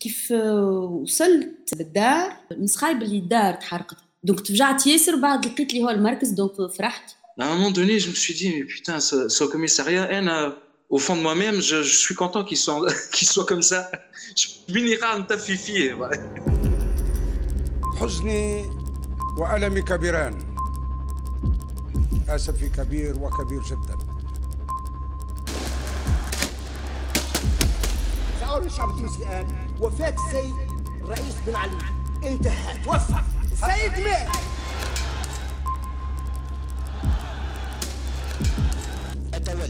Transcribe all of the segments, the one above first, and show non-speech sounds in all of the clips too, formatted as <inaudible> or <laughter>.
كيف وصلت للدار نسخايب اللي الدار تحرقت. donc تفجعت ياسر بعد لقيت لي هو المركز donc فرحت. À un moment donné, je me suis dit, mais putain, ce, ce commissariat, N, au fond de moi-même, je, je suis content qu'il soit, <laughs> qu soit comme ça. Je انت في فيه حزني وألمي كبيران. أسفي كبير وكبير جدا. شعور الشعب التونسي الآن وفاة السيد الرئيس بن علي. انتهى. توفى. السيد مات أتولى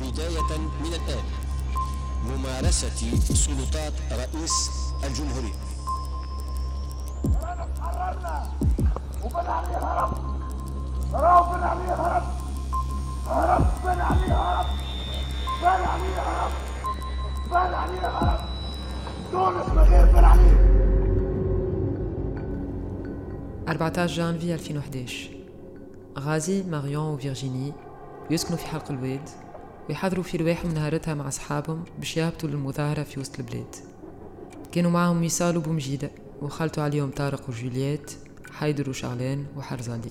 بداية من الآن ممارسة سلطات رئيس الجمهورية. حررنا وبن علي هرب هرب بن علي هرب هرب بن علي هرب بن علي هرب بن علي هرب تونس من غير بن علي 14 جانفي 2011 غازي ماريون وفيرجيني يسكنوا في حلق الواد ويحضروا في رواحهم نهارتها مع أصحابهم باش يهبطوا للمظاهرة في وسط البلاد. كانوا معهم ميسال وبومجيدة وخلطوا عليهم طارق وجوليات حيدر وشعلان وحرزالي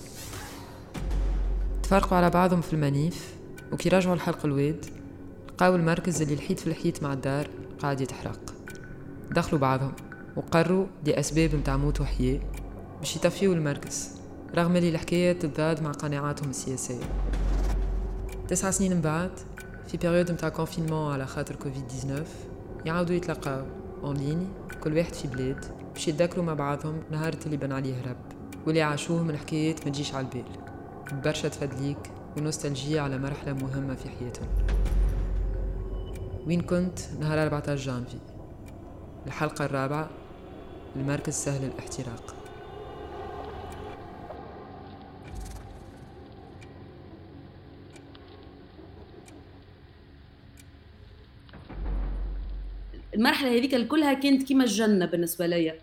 تفرقوا على بعضهم في المنيف وكي رجعوا لحلق الواد لقاو المركز اللي الحيط في الحيط مع الدار قاعد يتحرق. دخلوا بعضهم وقرروا لأسباب متاع موت وحياة باش يطفيوا المركز رغم اللي الحكاية تتضاد مع قناعاتهم السياسية. تسع سنين من بعد في période متاع confinement على خاطر كوفيد 19 يعاودوا يتلاقاو en ligne كل واحد في بلاد باش يتذكروا مع بعضهم نهار اللي بن عليه هرب واللي عاشوه من حكايات ما تجيش على البال. برشا تفدليك و nostalgie على مرحلة مهمة في حياتهم. وين كنت؟ نهار 14 جانفي. الحلقة الرابعة المركز سهل الاحتراق المرحلة هذيك كلها كانت كيما الجنة بالنسبة ليا.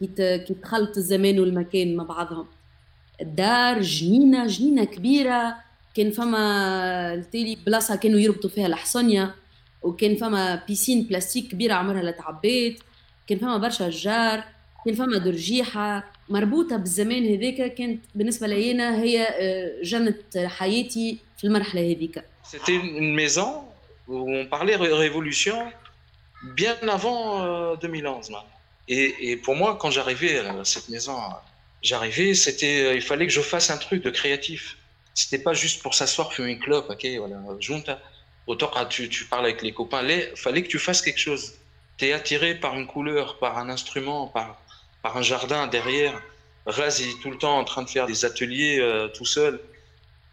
كي تخلط الزمان والمكان مع بعضهم. الدار جنينة جنينة كبيرة. كان فما التالي بلاصة كانوا يربطوا فيها الحصنيه وكان فما بيسين بلاستيك كبيره عمرها لا تعبيت كان فما برشا جار كان فما درجيحه مربوطه بالزمان هذاك كانت بالنسبه لي أنا هي آه، جنه حياتي في المرحله هذيك C'était une maison où on parlait révolution bien avant euh, 2011. man. Et, et pour moi, quand j'arrivais à cette maison, j'arrivais, c'était, il fallait que je fasse un truc de créatif. C'était pas juste pour s'asseoir, fumer une clope, ok, voilà, junta. Autant quand tu, parles avec les copains, il fallait que tu fasses quelque chose. Tu es attiré par une couleur, par un instrument, par, un jardin derrière. Razi, tout le temps en train de faire des ateliers euh, tout seul.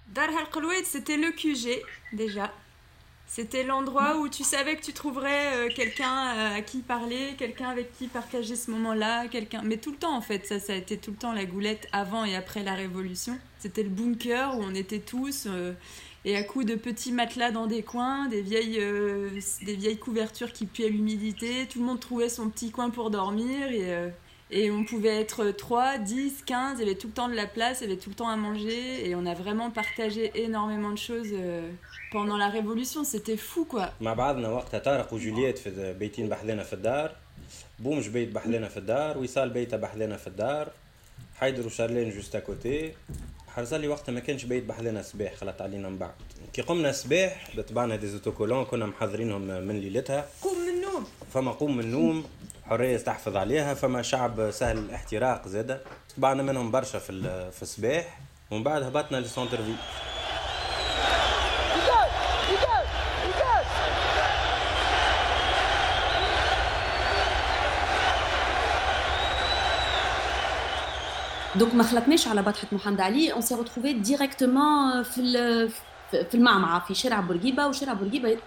Dar Halqalwed, c'était le QG, déjà. C'était l'endroit où tu savais que tu trouverais euh, quelqu'un euh, à qui parler, quelqu'un avec qui partager ce moment-là, quelqu'un. Mais tout le temps en fait, ça, ça a été tout le temps la goulette avant et après la Révolution. C'était le bunker où on était tous et à coups de petits matelas dans des coins, des vieilles, euh, des vieilles couvertures qui puaient l'humidité. Tout le monde trouvait son petit coin pour dormir et euh, et on pouvait être 3, 10, 15, il y avait tout le temps de la place, il y avait tout le temps à manger et on a vraiment partagé énormément de choses euh, pendant la Révolution, c'était fou quoi. مع بعضنا وقتها طارق وجوليات في بيتين بحذنا في الدار بومج بيت بحذنا في الدار وصال بيته بحذنا في الدار حيدر وشارلين جوست كوتي حرزالي وقتها ما كانش بيت بحذنا صباح خلط علينا من بعد. كي قمنا صباح بطبعنا دي زوتوكولون كنا محضرينهم من ليلتها. قوم من النوم. فما قوم من النوم حرية تحفظ عليها فما شعب سهل الاحتراق زاده. طبعنا منهم برشا في في الصباح ومن بعد هبطنا ل centre-ville donc ما خلطناش على بطحة محمد علي. on s'est retrouvés directement في في المعمعة في شارع بورقيبة. وشارع بورقيبة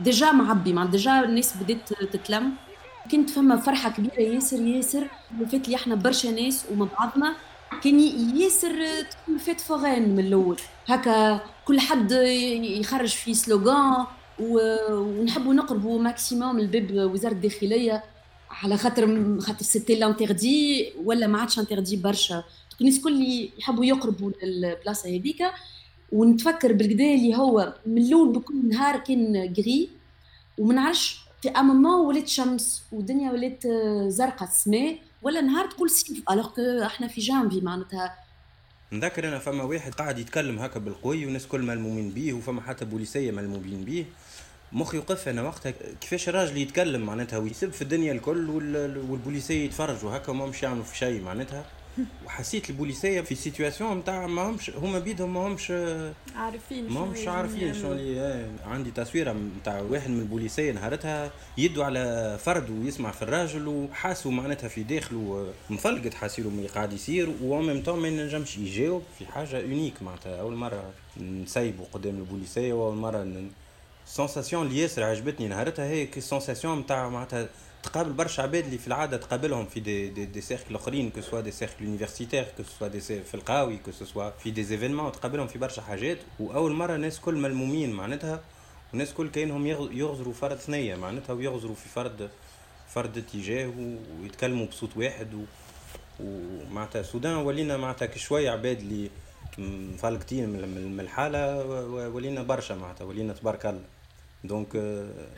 déjà معبي مع déjà الناس بدات تتلم. كانت فما فرحة كبيرة ياسر ياسر. فات لي إحنا برشا ناس ومع بعضنا. كان ياسر تكون فات فورين من الأول. هكا كل حد يخرج في سلوغان ونحبوا نقربوا ماكسيموم الباب وزارة الداخلية. على خاطر خاطر سيتي لانتردي ولا ما عادش انتردي برشا. الناس الكل يحبوا يقربوا للبلاصة هذيك. ونتفكر بالكدا اللي هو من الأول بكل نهار كان غري وما نعرفش في moment ولات شمس والدنيا ولات زرقاء السماء ولا نهار تقول صيف. الوغ إحنا في جانفي معناتها. نذكر أنا فما واحد قاعد يتكلم هكا بالقوي والناس كل ملمومين بيه وفما حتى بوليسية ملمومين بيه. مخي يوقف أنا وقتها. كيفاش الراجل يتكلم معناتها ويسب في الدنيا الكل والبوليسيه يتفرجوا هكا ما مش يعملوا في شيء معناتها. <laughs> وحسيت البوليسيه في situation نتاع ما همش هما بيدهم ما همش عارفين ما همش عارفين شو اللي عندي تصويرة نتاع واحد من البوليسيه نهارتها يدوا على فرد ويسمع في الراجل وحاسوا معناتها في داخله مفلقت حاسيلو اللي قاعد يصير و même temps ما ينجمش يجاوب في حاجة unique معناتها. أول مرة نسيبوا قدام البوليسيه واول مرة sensation اللي ياسر عجبتني نهارتها هي ال sensation نتاع معناتها تقابل برشا عباد اللي في العادة تقابلهم في des des, des cercles اخرين que ce soit des cercles universitaires que ce soit des في القاوي que ce soit في des événements تقابلهم في برشا حاجات. وأول مرة الناس كل ملمومين معناتها والناس كل كأنهم يغزروا فرد ثنية معناتها ويغزروا في فرد فرد اتجاه ويتكلموا بصوت واحد و ومعناتها السودان ولينا معناتها شوية عباد اللي مفلقتين من الحالة ولينا برشا معناتها ولينا تبارك الله. دونك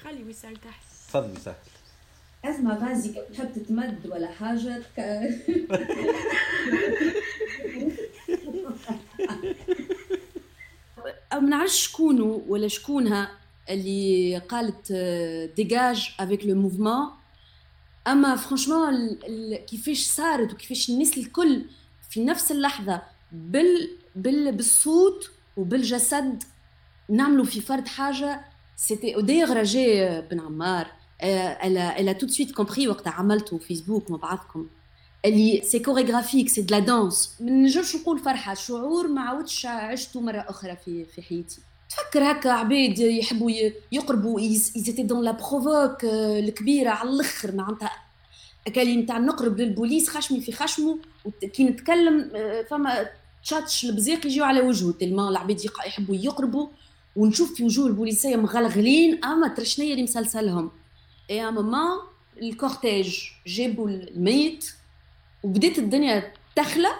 خلي وسال تحت. تفضل وسال أزمة غازي تحب تتمد ولا حاجة <laughs> أو منعرفش شكونو ولا شكونها اللي قالت dégage avec le mouvement أما franchement كيفاش صارت وكيفاش الناس الكل في نفس اللحظة بال بالصوت وبالجسد. نعملوا في فرد حاجة. c'était ودايغ رجاء بن عمار a tout de suite compris وقت عملته فيسبوك مع بعضكم اللي c'est chorégraphique c'est de la danse ما نجمش نقول فرحه شعور ما عاودش عشته مره أخرى في في حياتي تفكر هكا عباد يحبوا يقربوا ايزيتي دون لا بروفوك الكبيره على الآخر معناتها كلمه نتاع نقرب للبوليس خشمي في خشمه وكي نتكلم فما تشاتش البزيق يجيو على وجهه. تلما العباد يحبوا يقربوا ونشوف في وجوه البوليسية مغلغلين. أما ترشنية اللي مسلسلهم. اي مومون الكورتيج. جابوا الميت. وبدات الدنيا تخلى.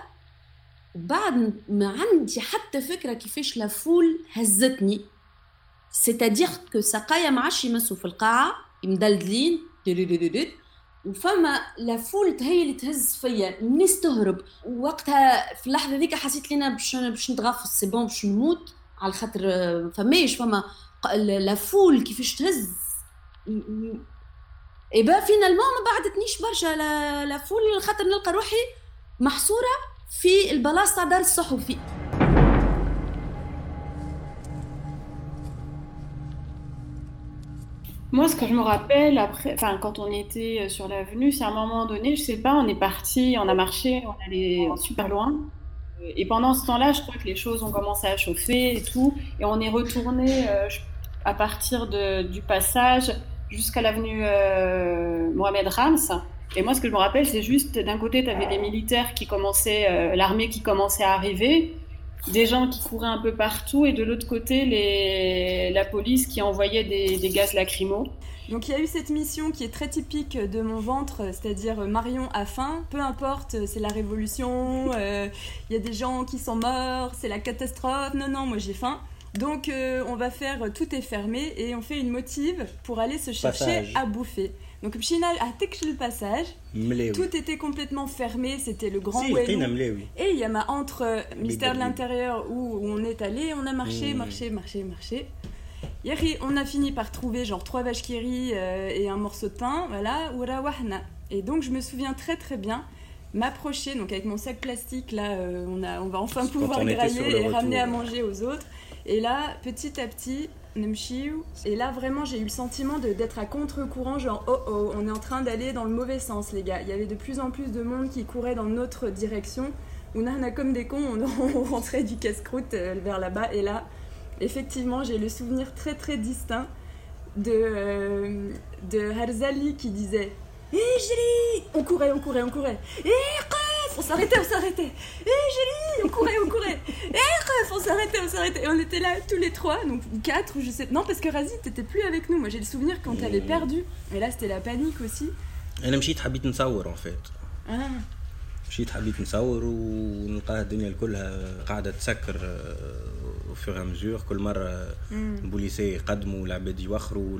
وبعد ما عندي حتى فكرة كيفاش لافول هزتني. سيتادير كو سقايا ما عادش يمسوا في القاعة مدلدلين وفما لافول هي اللي تهز فيا الناس تهرب وقتها في اللحظة ذيك حسيت لينا باش باش نتغفص سي بون باش نموت على خاطر فماش فما لافول كيفاش تهز. إي با فينالمون ما بعدتنيش برشا لا, لا فول خاطر نلقى روحي محصورة في البلاصة دار الصحفي Moi, ce que je me rappelle, après, quand on était sur l'avenue, c'est à un moment donné, je sais pas, on est parti, on a marché, on allait super loin. Et pendant ce temps-là, je crois que les choses ont commencé à chauffer et tout. Et on est retourné euh, à partir de, du passage jusqu'à l'avenue euh, Mohamed Rams. Et moi, ce que je me rappelle, c'est juste d'un côté, tu avais des militaires qui commençaient, euh, l'armée qui commençait à arriver, des gens qui couraient un peu partout, et de l'autre côté, les, la police qui envoyait des, des gaz lacrymaux. Donc il y a eu cette mission qui est très typique de mon ventre, c'est-à-dire Marion a faim, peu importe, c'est la révolution, euh, il y a des gens qui sont morts, c'est la catastrophe, non, non, moi j'ai faim. Donc euh, on va faire tout est fermé et on fait une motive pour aller se chercher Passage. à bouffer. Donc Pshina a le passage. Tout était complètement fermé, c'était le grand Et il y a ma entre euh, mystère de l'Intérieur où on est allé, on a marché, marché, marché, marché. on a fini par trouver genre trois vaches qui euh, et un morceau de pain, voilà, wahna. Et donc je me souviens très très bien m'approcher, donc avec mon sac plastique, là euh, on, a, on va enfin pouvoir grailler et ramener à manger aux autres. Et là, petit à petit, et là vraiment j'ai eu le sentiment d'être à contre-courant, genre oh oh, on est en train d'aller dans le mauvais sens les gars. Il y avait de plus en plus de monde qui courait dans notre direction. On a comme des cons, <laughs> on, rentrait du casse-croûte euh, vers là-bas et là, effectivement, j'ai le souvenir très très distinct de, euh, de Harzali qui disait Hé Gélie On courait, on courait, on courait. Ref On s'arrêtait, on s'arrêtait. Hé Gélie On courait, on courait. Hé Ref On s'arrêtait, on s'arrêtait. Et on était là tous les trois, donc quatre, ou je sais. Non, parce que Razi, t'étais plus avec nous. Moi, j'ai le souvenir quand t'avais perdu. Et là, c'était la panique aussi. انا مشيت حبيت نصور ان فيت Ah. مشيت حبيت نصور ونلقاها الدنيا كلها قاعده تسكر آه، فيغ مزور كل مره البوليسيه يقدموا العباد يوخروا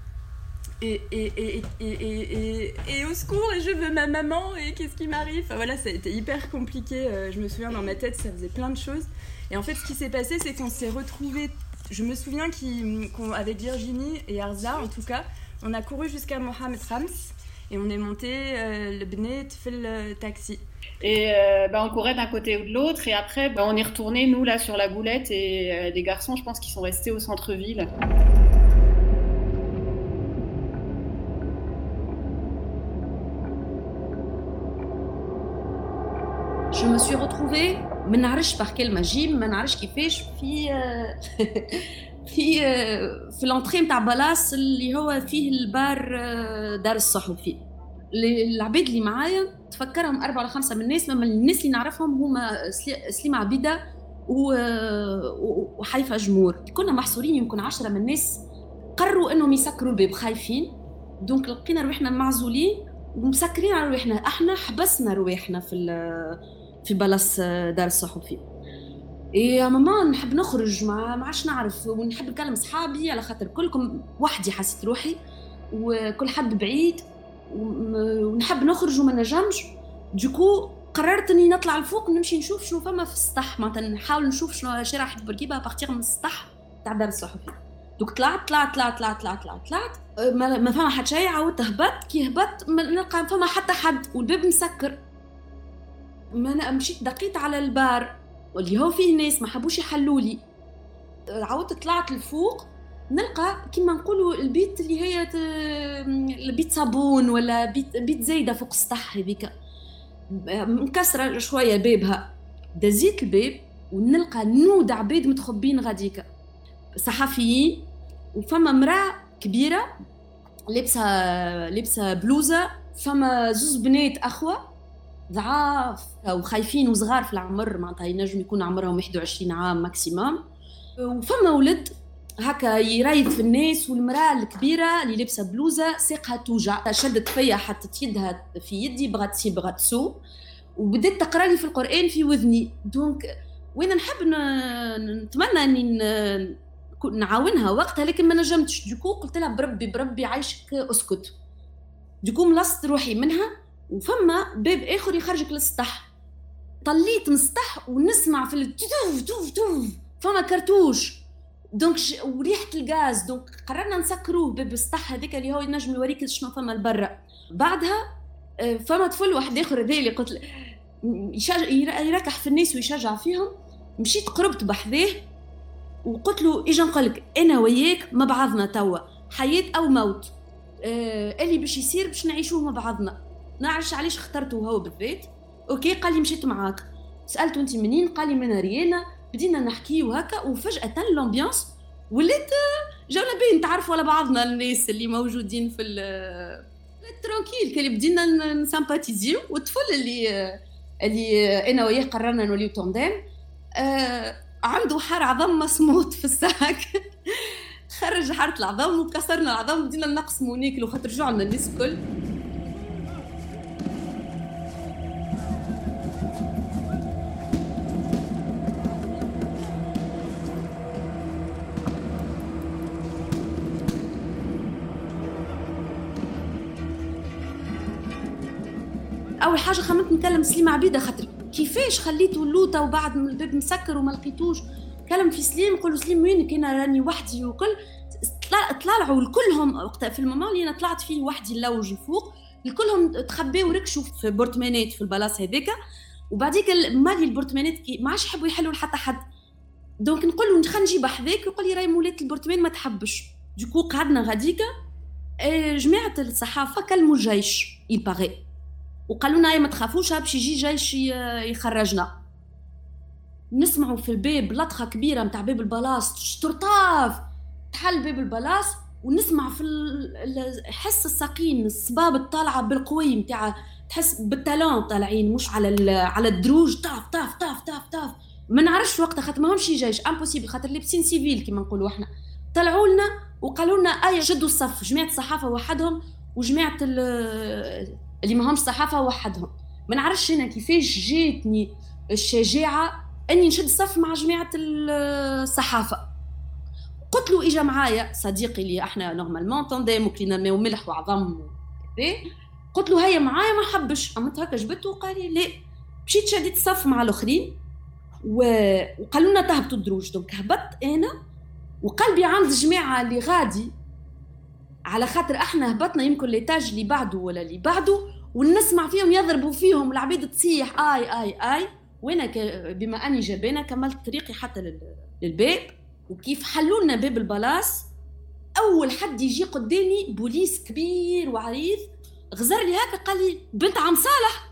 et, et, et, et, au secours, et je veux ma maman, et qu'est-ce qui m'arrive? Voilà, ça a été hyper compliqué. Euh, je me souviens, dans ma tête, ça faisait plein de choses. Et en fait, ce qui s'est passé, c'est qu'on s'est retrouvés. Je me souviens qu'avec Virginie et Arza, en tout cas, on a couru jusqu'à Mohamed Rams et on est monté euh, le Bnet fait le taxi. Et euh, bah, on courait d'un côté ou de l'autre, et après, bah, on est retourné, nous, là, sur la goulette, et des garçons, je pense, qui sont restés au centre-ville. Je me suis retrouvée ما نعرفش par quelle magie ما نعرفش كيفاش في في في l'entrée نتاع place اللي هو فيه البار دار الصحفي العباد اللي معايا تفكرهم أربعة ولا خمسة من الناس من الناس اللي نعرفهم هما سليمة عبيدة وحيفا جمور كنا محصورين يمكن عشرة من الناس قرروا انهم يسكروا الباب خايفين donc لقينا روحنا معزولين ومسكرين على رواحنا إحنا حبسنا رواحنا في في place دار الصحفي يا ماما نحب نخرج ما عادش نعرف ونحب نكلم صحابي على خاطر كلكم وحدي حسيت روحي وكل حد بعيد ونحب نخرج وما نجمش. du coup قررت اني نطلع الفوق نمشي نشوف شنو فما في السطح. معناتها نحاول نشوف شنو شارع حد بورقيبه à partir من السطح تاع دار الصحفي donc طلعت طلعت طلعت طلعت طلعت طلعت طلعت. ما, ما فما حد شيء عاودت هبطت كي هبطت نلقى فما حتى حد والباب مسكر. ما أنا مشيت دقيت على البار واللي هو فيه ناس ما حبوش يحلوا لي. عاودت طلعت لفوق نلقى كيما نقولوا البيت اللي هي البيت صابون ولا بيت بيت زايدة فوق السطح هذيك. مكسرة شوية بابها. دزيت الباب ونلقى نود عباد متخبين غاديك. صحفيين وفما مراه كبيرة لابسه لابسة بلوزة فما زوز بنات أخوة. ضعاف وخايفين وصغار في العمر معناتها ينجم يكون عمرهم 21 عام ماكسيموم وفما ولد هكا يريض في الناس والمرأة الكبيرة اللي لابسة بلوزة ساقها توجع. شدت فيا حطت يدها في يدي بغات تسي بغات تسو وبدات تقرا لي في القرآن في وذني. دونك وين نحب نتمنى أني نعاونها وقتها لكن ما نجمتش. du coup قلت لها بربي بربي عايشك أسكت. du coup ملصت روحي منها. وفما باب آخر يخرجك للسطح. طليت من السطح ونسمع في التوف توف توف فما كرتوش. donc ش... وريحة الغاز. donc قررنا نسكروه باب السطح هذاك اللي هو ينجم يوريك شنو فما لبرا. بعدها آه، فما طفل واحد آخر هذا اللي قلت يشجع يركح في الناس ويشجع فيهم. مشيت قربت بحذاه وقلت له اجا نقول لك؟ أنا وياك مع بعضنا توا. حياة أو موت. آه اللي باش يصير باش نعيشوه مع بعضنا. نعرفش علاش اخترته هو بالذات. أوكي قال لي مشيت معاك. سالته انت منين؟ قال لي من ريانا. بدينا نحكي وهكا وفجأة ال ambiance ولات جونا بين تعرفوا على بعضنا الناس اللي موجودين في tranquille كان بدينا نسامباتيزيو والطفل اللي اللي أنا وياه قررنا نوليو tandem آه عنده حارة عظم مصموت في ال sac. <laughs> خرج حارة العظم وكسرنا العظم بدينا نقسموا وناكلوا خاطر جوعنا الناس الكل. أول حاجة خممت نكلم سليم عبيدة خاطر كيفاش خليته اللوطه وبعد من الباب مسكر وما لقيتوش؟ كلم في سليم نقول له سليم وينك أنا راني وحدي وكل. طلعوا الكلهم وقتها في ال moment اللي أنا طلعت فيه وحدي نلوج الفوق. الكلهم تخباو وركشوا في بورتمانات في البلاصة هذيك. وبعديك مالي البورتمانات ما عادش يحبوا يحلوا لحتى حد. donc نقول له خلينا نجيب حذاك يقول لي راهي مولات ال appartement ما تحبش. donc قعدنا غاديك آه، جماعة الصحافة كلموا الجيش يباغي وقالوا لنا ما تخافوش باش يجي جيش يخرجنا. نسمعوا في الباب لطخة كبيرة نتاع باب البلاص شطرطاف تحل باب البلاص ونسمع في حس الساقين الصباط الطالعة بالقوي نتاع تحس بال talon طالعين مش على على الدروج طاف طاف طاف طاف طاف. ما نعرفش وقتها خاطر ما همش جيش impossible خاطر لابسين civil كيما نقولوا إحنا. طلعوا لنا وقالوا لنا ايا شدوا الصف جماعة الصحافة وحدهم وجماعه اللي ما همش صحافة وحدهم. ما نعرفش أنا كيفاش جاتني الشجاعة إني نشد صف مع جماعة الصحافة. قلت له إجا معايا صديقي اللي إحنا normalement tandem وكلينا ماء وملح وعظم قلت له هيا معايا ما حبش عملت هكا جبته وقال لي لا. مشيت شديت الصف مع الآخرين وقالوا لنا تهبطوا الدروج. donc هبطت أنا وقلبي عند الجماعه اللي غادي على خاطر إحنا هبطنا يمكن l'étage اللي بعده ولا اللي بعده ونسمع فيهم يضربوا فيهم العبيد تصيح آي آي آي. وأنا بما أني جبانه كملت طريقي حتى للباب وكيف حلوا لنا باب البلاص؟ أول حد يجي قدامي بوليس كبير وعريض غزر لي هكا قال لي بنت عم صالح.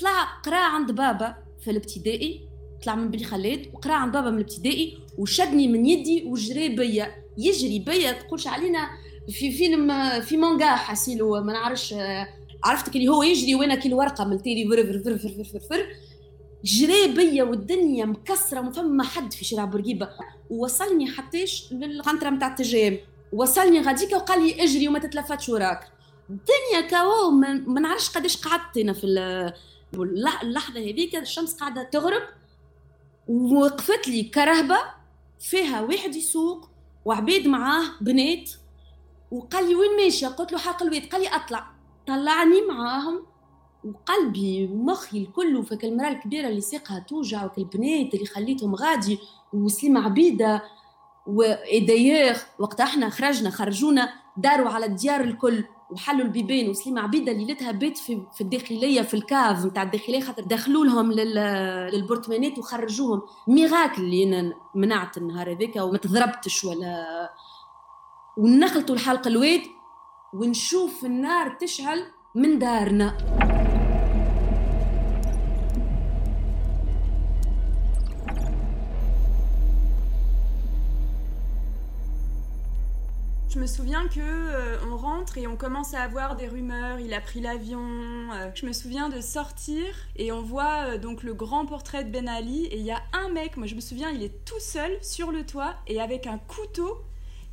طلع قرأ عند بابا في الابتدائي طلع من بني خلاد وقرأ عند بابا من الابتدائي وشدني من يدي وجري بيا. يجري بيا تقولش علينا في فيلم في مانجا حاسيلو ما نعرفش عرفتك اللي هو يجري وأنا كي الورقه ملتيلي فر فر فر فر فر فر. جري بيا والدنيا مكسرة ما فما حد في شارع بورقيبة. ووصلني حتىش للقنطره نتاع التجام وصلني غاديكا وقال لي اجري وما تتلفتش وراك. الدنيا كاو ما نعرفش قداش قعدت أنا في اللحظة هذيك الشمس قاعدة تغرب. ووقفت لي كرهبة فيها واحد يسوق وعبيد معاه بنات وقال لي وين ماشيه قلت له حق البيت قال لي أطلع. طلعني معاهم وقلبي ومخي الكل وفك المرأة الكبيرة اللي ساقها توجع وك البنات اللي خليتهم غادي وسليمه عبيدة ودايوغ وقت إحنا خرجنا خرجونا داروا على الديار الكل. وحلوا البيبان وسليمة عبيدة ليلتها بيت في, في الداخلية في الكاف نتاع الداخلية خاطر دخلوا لهم للبرتمانات وخرجوهم. ميراكل اللي أنا منعت النهار هذاك وما تضربتش ولا ونخلطوا الحلق الواد ونشوف النار تشعل من دارنا. Je me souviens que euh, on rentre et on commence à avoir des rumeurs. Il a pris l'avion. Euh. je me souviens de sortir et on voit euh, donc le grand portrait de Ben Ali et il y a un mec. Moi, je me souviens, il est tout seul sur le toit et avec un couteau,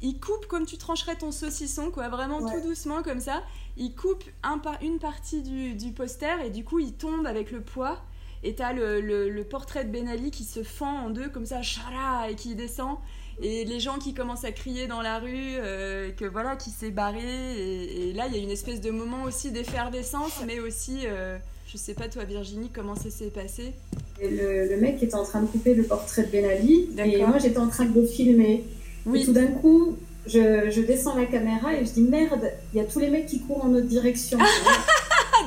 il coupe comme tu trancherais ton saucisson, quoi, vraiment tout doucement comme ça. Il coupe un par une partie du, du, poster et du coup, il tombe avec le poids. Et t'as le, le, le portrait de Ben Ali qui se fend en deux comme ça, et qui descend et les gens qui commencent à crier dans la rue, euh, que voilà, qui s'est barré. Et, et, là, il y a une espèce de moment aussi d'effervescence, mais aussi, euh, je sais pas toi Virginie, comment ça s'est passé? Le, le, mec était en train de couper le portrait de Ben Ali, et moi j'étais en train de le filmer. Oui. Et tout d'un coup, je, je, descends la caméra et je dis merde, il y a tous les mecs qui courent en notre direction. <laughs>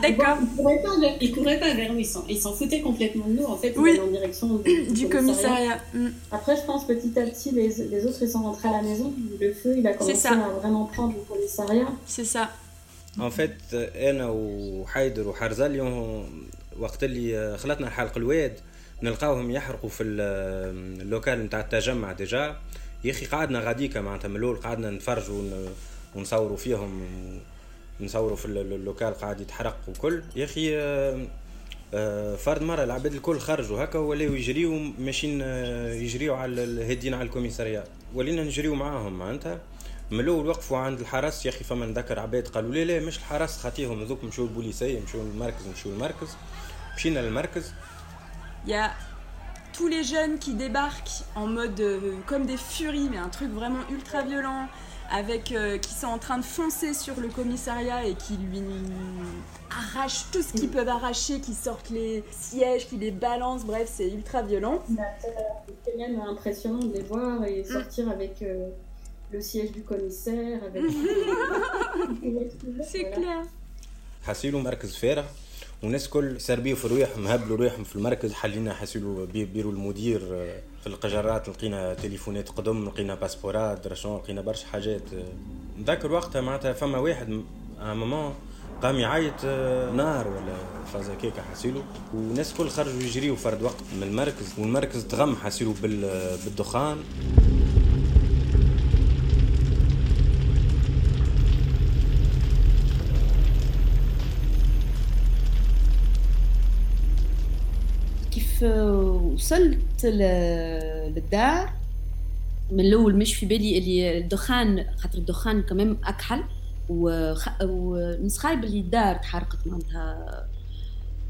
D'accord. Ils couraient pas vers, ils couraient pas vers nous, ils s'en foutaient complètement de nous. En fait, ils oui. allaient en direction <clears throat> du, du commissariat. commissariat. Mm. Après, je pense petit à petit, les, les, autres ils sont rentrés à la maison. Le feu, il a commencé à vraiment prendre le commissariat. C'est ça. En fait, انا وحيدر وحرزة اليوم وقت اللي خلطنا الحلق الواد نلقاوهم يحرقوا في اللوكال نتاع التجمع ديجا يا اخي قعدنا غاديكا معناتها من الاول قعدنا نتفرجوا ونصوروا فيهم نصوروا في اللوكال قاعد يتحرق وكل. يا أخي فرد مرة العباد الكل خرجوا هكا ولاو يجريو ماشيين يجريو على هادين على الكوميساريات. ولينا نجريو معاهم معناتها؟ من الأول وقفوا عند الحرس. يا أخي فما نذكر عباد قالوا لا لا مش الحرس؟ خاطيهم هذوك مشوا البوليسية مشوا للمركز مشوا للمركز مشينا للمركز. يا tous les jeunes qui débarquent en mode euh, comme des furies, mais un truc vraiment ultra violent, avec euh, qui sont en train de foncer sur le commissariat et qui lui arrachent tout ce qu'ils peuvent arracher, qui sortent les sièges, qui les balancent, bref, c'est ultra violent. C'est même impressionnant de les voir et sortir mm. avec euh, le siège du commissaire, avec. <laughs> c'est clair. وناس كل سربيو في رواحهم هبلوا رواحهم في المركز حلينا حسيلو بيرو المدير في القجرات لقينا تليفونات قدم لقينا باسبورات درشون لقينا برشا حاجات. نذكر وقتها معناتها فما واحد ماما قام يعيط آه، نار ولا فازا كيكا حاسيلو. والناس الكل خرجوا يجريوا فرد وقت من المركز والمركز تغم حاسيلو بالدخان. كيف آه، وصلت للدار. من الأول مش في بالي اللي الدخان خاطر الدخان كمان أكحل. ونسخايب اللي الدار تحرقت معناتها.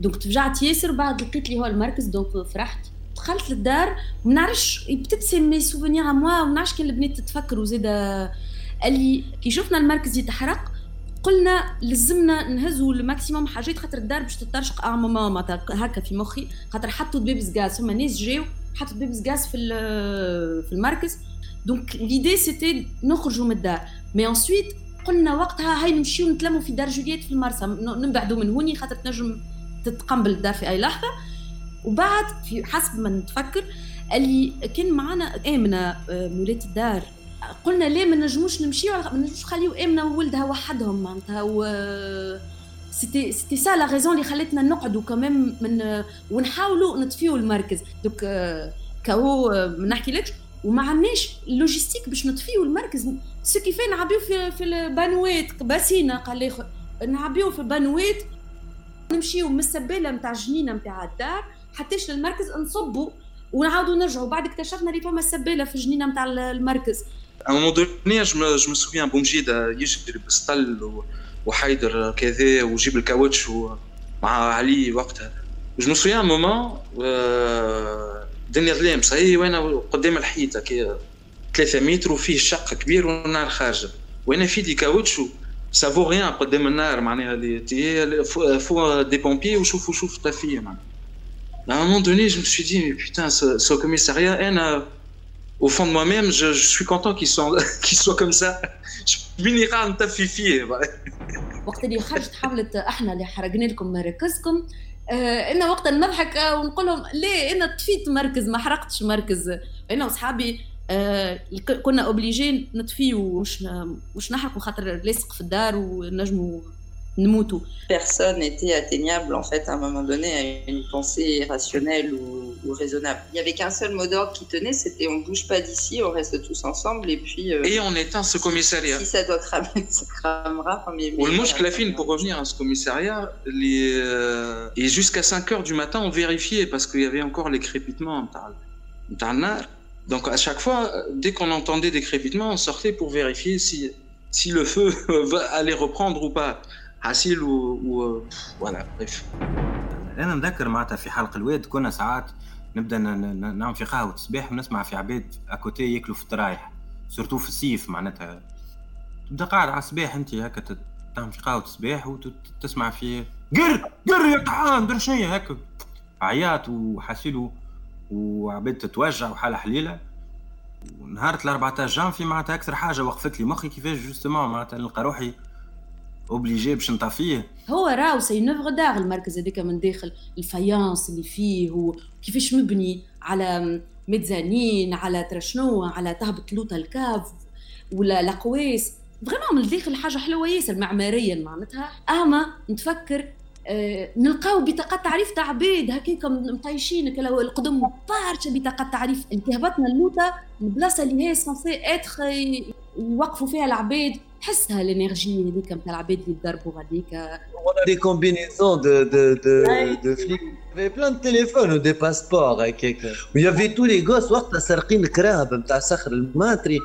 donc تفجعت ياسر بعد لقيت لي هو المركز donc فرحت. دخلت للدار ما نعرفش بتبسم mes souvenirs moi ما نعرفش كان البنات تتفكر وزيد قال لي كي شفنا المركز يتحرق قلنا لزمنا نهزوا ال maximum حاجات خاطر الدار باش تترشق ماما هكا في مخي خاطر حطوا بيبس غاز هما ناس جاو حطوا بيبس غاز في في المركز. donc l'idée c'était نخرجوا من الدار. mais ensuite قلنا وقتها هاي نمشيو نتلموا في دار جولييت في المرسى. نبعدوا من هوني خاطر تنجم تتقنبل الدار في أي لحظة. وبعد في حسب ما نتفكر اللي كان معنا آمنة آه، مولات الدار. قلنا ليه ما نجموش نمشيو؟ ما نجموش نخليو امنه وولدها وحدهم معناتها. و c'était c'était ça la raison اللي خلتنا نقعدوا كمان من ونحاولوا نطفيو المركز. donc آه، كهو آه، ما نحكيلكش وما عندناش logistique باش نطفيو المركز. سو كيفاه نعبيو في في البانوات باسينا قال لي نعبيو في البانوات نمشيو من السباله نتاع الجنينه نتاع الدار حتىش للمركز نصبوا ونعاودوا نرجعوا بعد اكتشفنا اللي فما سباله في الجنينه نتاع المركز. À un moment donné, je me, je me souviens, Boumjid يجري بالسطل وحيدر كذا وجيب الكاوتش مع علي وقتها. Me souviens un moment الدنيا ظلام صحيح وأنا قدام الحيطة كي 3 متر وفيه شق كبير والنار خارجة وأنا في دي كاوتش سافو ريان قدام النار معناها اللي فو دي بومبي وشوفوا شوف طفية معناها. À un moment donné, je me suis dit, mais putain, ce, ce commissariat, أنا au fond de moi-même, je, je suis content qu'ils <laughs> soient, qu soit comme ça. بنيقع نتفي فيه وقت اللي خرجت حملة أحنا اللي حرقنا لكم مركزكم. آه أنا وقت نضحك ونقول لهم ليه؟ أنا طفيت مركز ما حرقتش مركز. أنا واصحابي آه كنا اوبليجين نطفيو وش وش نحرقوا خاطر لاصق في الدار ونجموا Personne n'était atteignable en fait à un moment donné à une pensée rationnelle ou, ou raisonnable. Il n'y avait qu'un seul mot d'ordre qui tenait, c'était on bouge pas d'ici, on reste tous ensemble et puis. Euh, et on éteint ce commissariat. Si ça doit cramer, <laughs> ça cramera. Mais, mais, le la fine pour revenir à ce commissariat, les, euh, et jusqu'à 5 heures du matin, on vérifiait parce qu'il y avait encore les crépitements. Donc à chaque fois, dès qu'on entendait des crépitements, on sortait pour vérifier si, si le feu <laughs> allait reprendre ou pas. عسيل و... ولا بريف أنا نذكر معناتها في حلق الواد كنا ساعات نبدأ نعمل في قهوة الصباح ونسمع في عباد أكوتي يأكلوا في الترايح surtout في الصيف معناتها. تبدأ قاعد على الصباح أنت هكا تعمل في قهوة الصباح وتسمع في قر قر يا طحان درا شنو هكا. عياط وحاسيلو وعباد تتوجع وحالة حليلة. ونهار 14 جانفي معناتها أكثر حاجة وقفت لي مخي كيفاش justement معناتها نلقى روحي obligé باش نطفيه هو راهو c'est une œuvre d'art المركز هذاك من داخل. ال faïence اللي فيه وكيفاش مبني على ميزانين على درا شنو على تهبط لوطا ال cave ولا الأقواس. vraiment من الداخل حاجة حلوة ياسر معماريا معناتها. أما نتفكر آه نلقاو بطاقات تعريف تاع عباد هكاك مطيشين القدم برشا بطاقات تعريف. اللي هبطنا اللوطه البلاصه اللي هي censé être يوقفوا فيها العباد. تحسها ال énergie هذيك نتاع العباد اللي يضربوا غاديك des combinaison de de de دو فليك في بلان تليفون ودي باسبور هكاك ويافي تو لي غوس وقتها سارقين الكراهب نتاع صخر الماتري.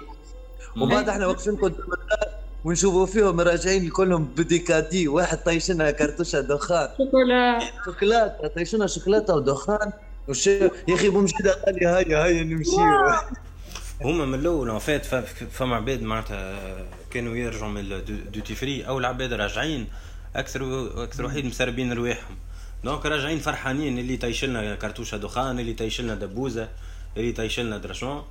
وبعد إحنا واقفين قدام الدار ونشوفوا فيهم راجعين كلهم بديكادي. واحد طيشنا كرتوشة دخان. شوكولا. شوكولاتة. طيشنا شوكولاتة ودخان. وش يا أخي بومشيده قال لي هيا هيا نمشي. هما من الأول فات فما عباد معناتها كانوا يرجعوا من الديوتي فري أو العباد راجعين أكثر أكثر وحيد مسربين رواحهم. donc راجعين فرحانين اللي طيشلنا كرتوشة دخان اللي طيشلنا دبوزة اللي طيشلنا درا شنو.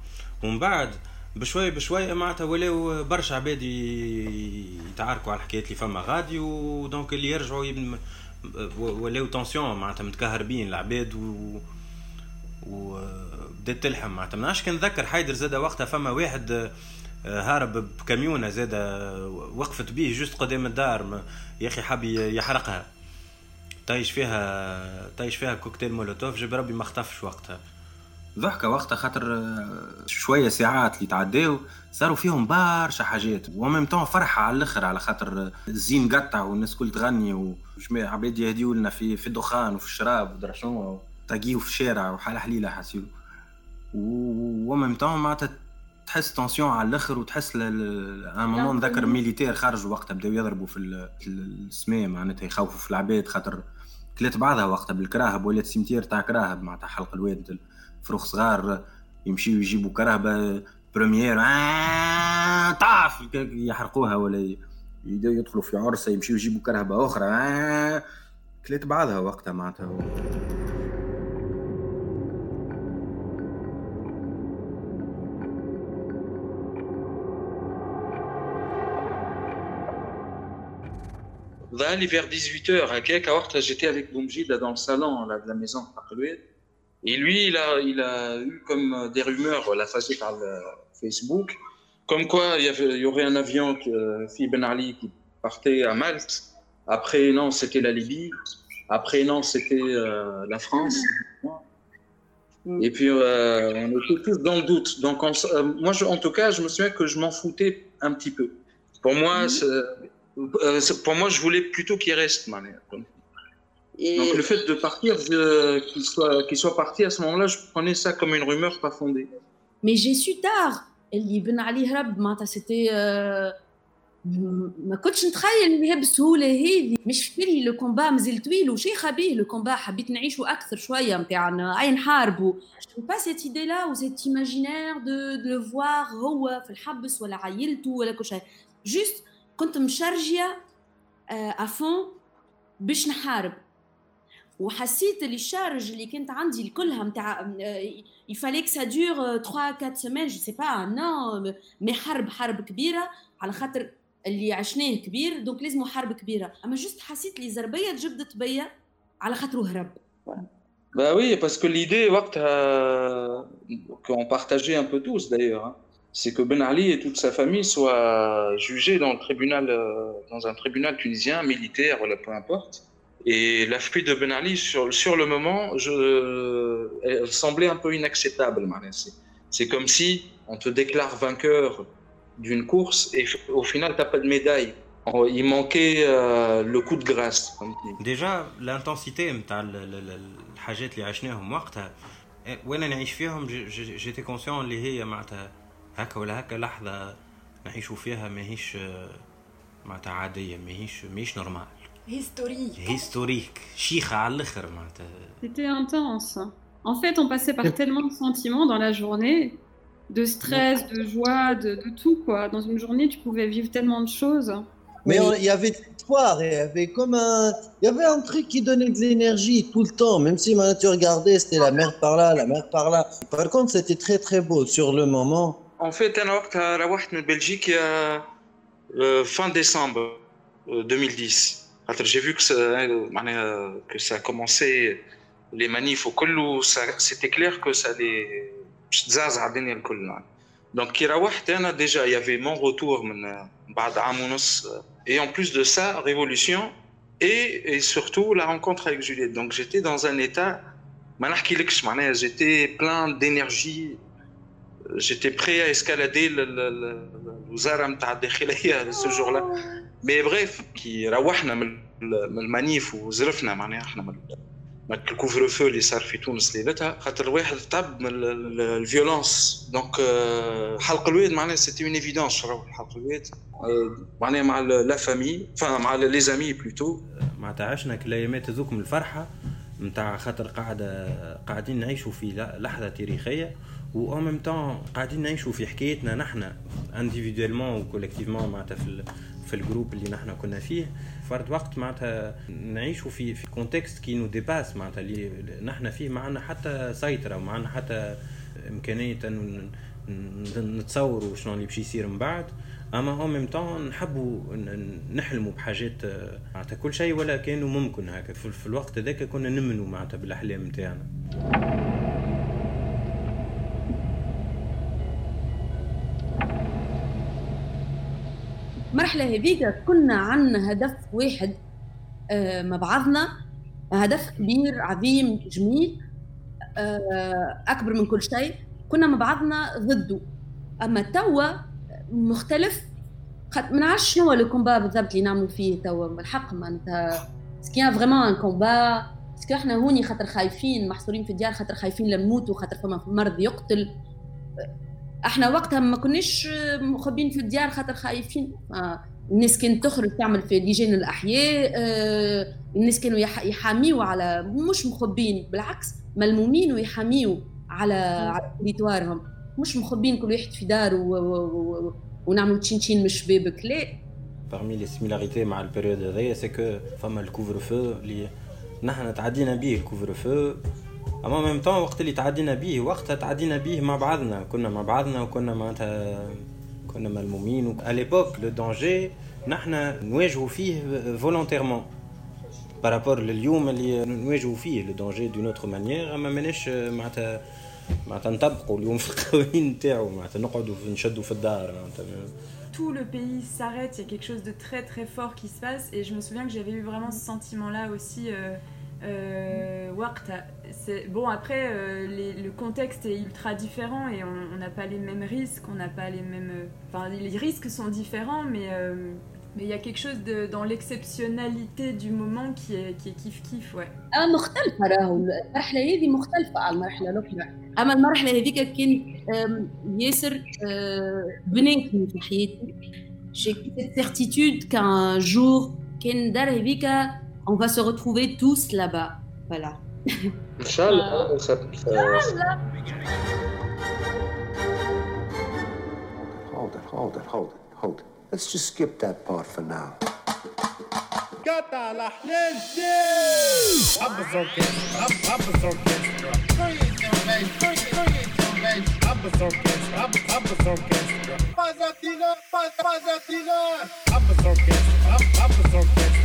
ومن بعد بشوي بشوي معناتها ولاو برشا عباد يتعاركوا على الحكايات اللي فما غادي و donc اللي يرجعوا ولاو tension معناتها متكهربين العباد و وبدأت تلحم. معناتها مناش كنذكر حيدر زاد وقتها فما واحد هارب بكاميونة زاد وقفت به juste قدام الدار. يا أخي حاب يحرقها. طايش فيها طايش فيها كوكتيل مولوتوف. جاب ربي ما اختفش وقتها. ضحكة وقتها خاطر شوية ساعات اللي تعداو صاروا فيهم برشا حاجات. و même temps فرحة على الآخر على خاطر الزين قطع والناس كل تغني وعباد يهديوا لنا في في الدخان وفي الشراب ودرا شنو تلاقيه في الشارع وحال حليلة حاسيلو و même temps معناتها تحس tension على الآخر وتحس à un moment نذكر militaires خرجوا وقتها بداو يضربوا في السماء معناتها يخوفوا في العباد خاطر كلات بعضها وقتها بالكراهب ولات cimetière تاع كراهب معناتها حلق الواد فروخ صغار يمشيو يجيبوا كرهبه première آه طاف يحرقوها ولا يدخلوا في عرسة يمشيو يجيبوا كرهبه أخرى آه كلات بعضها وقتها معناتها. Vers 18h, j'étais avec Boumjida dans le salon de la maison Et lui, il a, il a eu comme des rumeurs, la phase par le Facebook, comme quoi il y, avait, il y aurait un avion, qui, euh, Ben Ali, qui partait à Malte. Après, non, c'était la Libye. Après, non, c'était euh, la France. Et puis, euh, on était tous dans le doute. Donc, euh, moi, je, en tout cas, je me souviens que je m'en foutais un petit peu. Pour moi, mm-hmm. Euh, pour moi, je voulais plutôt qu'il reste, Mané. Et... Donc le fait de partir, qu'il soit, qu'il soit parti à ce moment-là, je prenais ça comme une rumeur pas fondée. Mais j'ai su tard. اللي بن علي هرب معناتها c'était ما كنتش نتخيل ان هي بالسهوله هذه مش في le combat مازال طويل وشيخه به le combat حبيت نعيشوا أكثر شوية نتاعنا اي نحاربوا par cette idée-là ou cet imaginaire de de voir هو في الحبس ولا عائلته ولا كل شيء juste كنت مشرجية avant باش نحارب. وحسيت اللي ال charge اللي كانت عندي الكلها نتاع il fallait que ça dure 3 4 semaines je sais pas non mais حرب حرب كبيرة على خاطر اللي عشناه كبير donc لازم حرب كبيرة. أما juste حسيت لي زربية تجبدت بيا على خاطر هرب. Bah oui, parce que l'idée, qu'on partageait un peu tous d'ailleurs, c'est que Ben Ali et toute sa famille soient jugés dans, le tribunal, euh, dans un tribunal tunisien, militaire, peu importe. Et la fuite de Ben Ali, sur, sur le moment, elle semblait un peu inacceptable. C'est comme si on te déclare vainqueur d'une course et au final, tu n'as pas de médaille. Il manquait euh, le coup de grâce. Déjà, l'intensité, j'étais conscient que هكا ولا هكا لحظة نعيشوا فيها ماهيش معناتها عادية ماهيش ماهيش نورمال هيستوريك هيستوريك شيخة على الآخر معناتها C'était intense. En fait, on passait par tellement de sentiments dans la journée, de stress, de joie, de, de tout quoi. Dans une journée, tu pouvais vivre tellement de choses. Mais il y avait espoir, il y avait comme un, il y avait un truc qui donnait de l'énergie tout le temps, même si maintenant tu regardais, c'était la mer par là, la mer par là. Par contre, c'était très très beau sur le moment. En fait, انا وقتها روحت من بلجيكا fin décembre 2010 j'ai vu que ça, que ça a commencé les manifs وكل c'était clair que ça allait تزعزع الدنيا الكل donc كي روحت انا déjà il y avait mon retour من بعد عام ونص et en plus de ça révolution et, et surtout la rencontre avec Juliette donc j'étais dans un état ما نحكيلكش معناها j'étais plein d'énergie j'étais prêt à escalader الوزاره نتاع الداخلية <laughs> ce jour-là. mais bref كي روحنا من ال manif وزرفنا معناها إحنا من ال couvre-feu اللي صار في تونس ليلتها. خاطر الواحد تعب من ال violence. donc حلق الواد معناها c'était une évidence حلق الواد. معناها مع la famille مع les amis plutôt معناتها عشنا كل الايامات هذوك من الفرحة. نتاع خاطر قاعدة قاعدين نعيشوا في لحظة تاريخية. و même temps قاعدين نعيشوا في حكايتنا نحن individuellement و collectivement معناتها في في ال groupe اللي نحن كنا فيه. فرد وقت معناتها نعيشوا في في contexte qui nous dépasse معناتها اللي نحن فيه ما عندنا حتى سيطرة وما عندنا حتى إمكانية نتصوروا شنو اللي باش يصير من بعد. أما أو ميم طون نحبوا نحلموا بحاجات معناتها كل شيء ولا كانوا ممكن هكا. في الوقت هذاك كنا نمنوا معناتها بالأحلام نتاعنا. المرحلة هذيك كنا عندنا هدف واحد آه، مع بعضنا هدف كبير عظيم جميل آه، أكبر من كل شيء. كنا مع بعضنا ضده. أما توا مختلف. ما نعرفش شنو le combat بالضبط اللي نعملوا فيه توا. بالحق معناتها سكيان فريمون كومبا باسكو إحنا هوني خاطر خايفين محصورين في الديار خاطر خايفين لنموتوا خاطر فما مرض يقتل. إحنا وقتها ما كناش مخبين في الديار خاطر خايفين. الناس كانت تخرج تعمل في لجان الأحياء آه، الناس كانوا يحاميوا على مش مخبين بالعكس ملمومين ويحاميوا على على مش مخبين كل واحد في دار ونعملوا tchin tchin من شبابك لا. Parmi les similarités مع ال période هذايا c'est que فما ال couvre-feu اللي نحن تعدينا به ال couvre-feu. أما même temps وقت اللي تعدينا به وقتها تعدينا به مع بعضنا. كنا مع بعضنا وكنا معناتها كنا ملمومين à l'époque le danger نحن نواجهوا فيه volontairement par rapport لليوم اللي نواجهوا فيه le danger d'une autre manière أما ماناش معناتها معناتها نطبقوا اليوم في القوانين نتاعو. معناتها نقعدوا نشدوا في الدار. معناتها. Tout le pays s'arrête, il y a quelque chose de très très fort qui se passe. Et je me souviens que j'avais eu vraiment ce sentiment là aussi euh, euh, bon, après, euh, le contexte est ultra différent et on n'a pas les mêmes risques, on n'a pas les mêmes. Enfin, les risques sont différents, mais euh, mais il y a quelque chose de, dans l'exceptionnalité du moment qui est qui est kiff kiff ouais. اه مختلفة راهو المرحلة هذه مختلفة على المرحلة الأخرى، أما المرحلة هذيك كان ياسر بناتني في حياتي. J'ai cette certitude qu'un jour كان دار هذيك on va se retrouver tous là-bas. Voilà. Inch'Allah. Hold it, hold it, hold it, hold it. Let's just skip that part for now. قطع الاحلام حبس اوركسترا حبس اوركسترا حبس اوركسترا حبس اوركسترا بازاتينا بازاتينا حبس اوركسترا حبس اوركسترا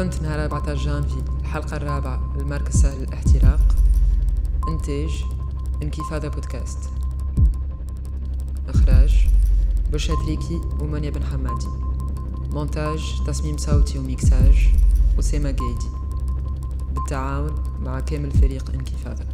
كنت نهار 14 جانفي الحلقة الرابعة المركز سهل الاحتراق إنتاج إنكفاضة بودكاست. إخراج بشرى تريكي ومانيا بن حمادي. مونتاج تصميم صوتي وميكساج أسامة جيدي بالتعاون مع كامل فريق إنكفاضة.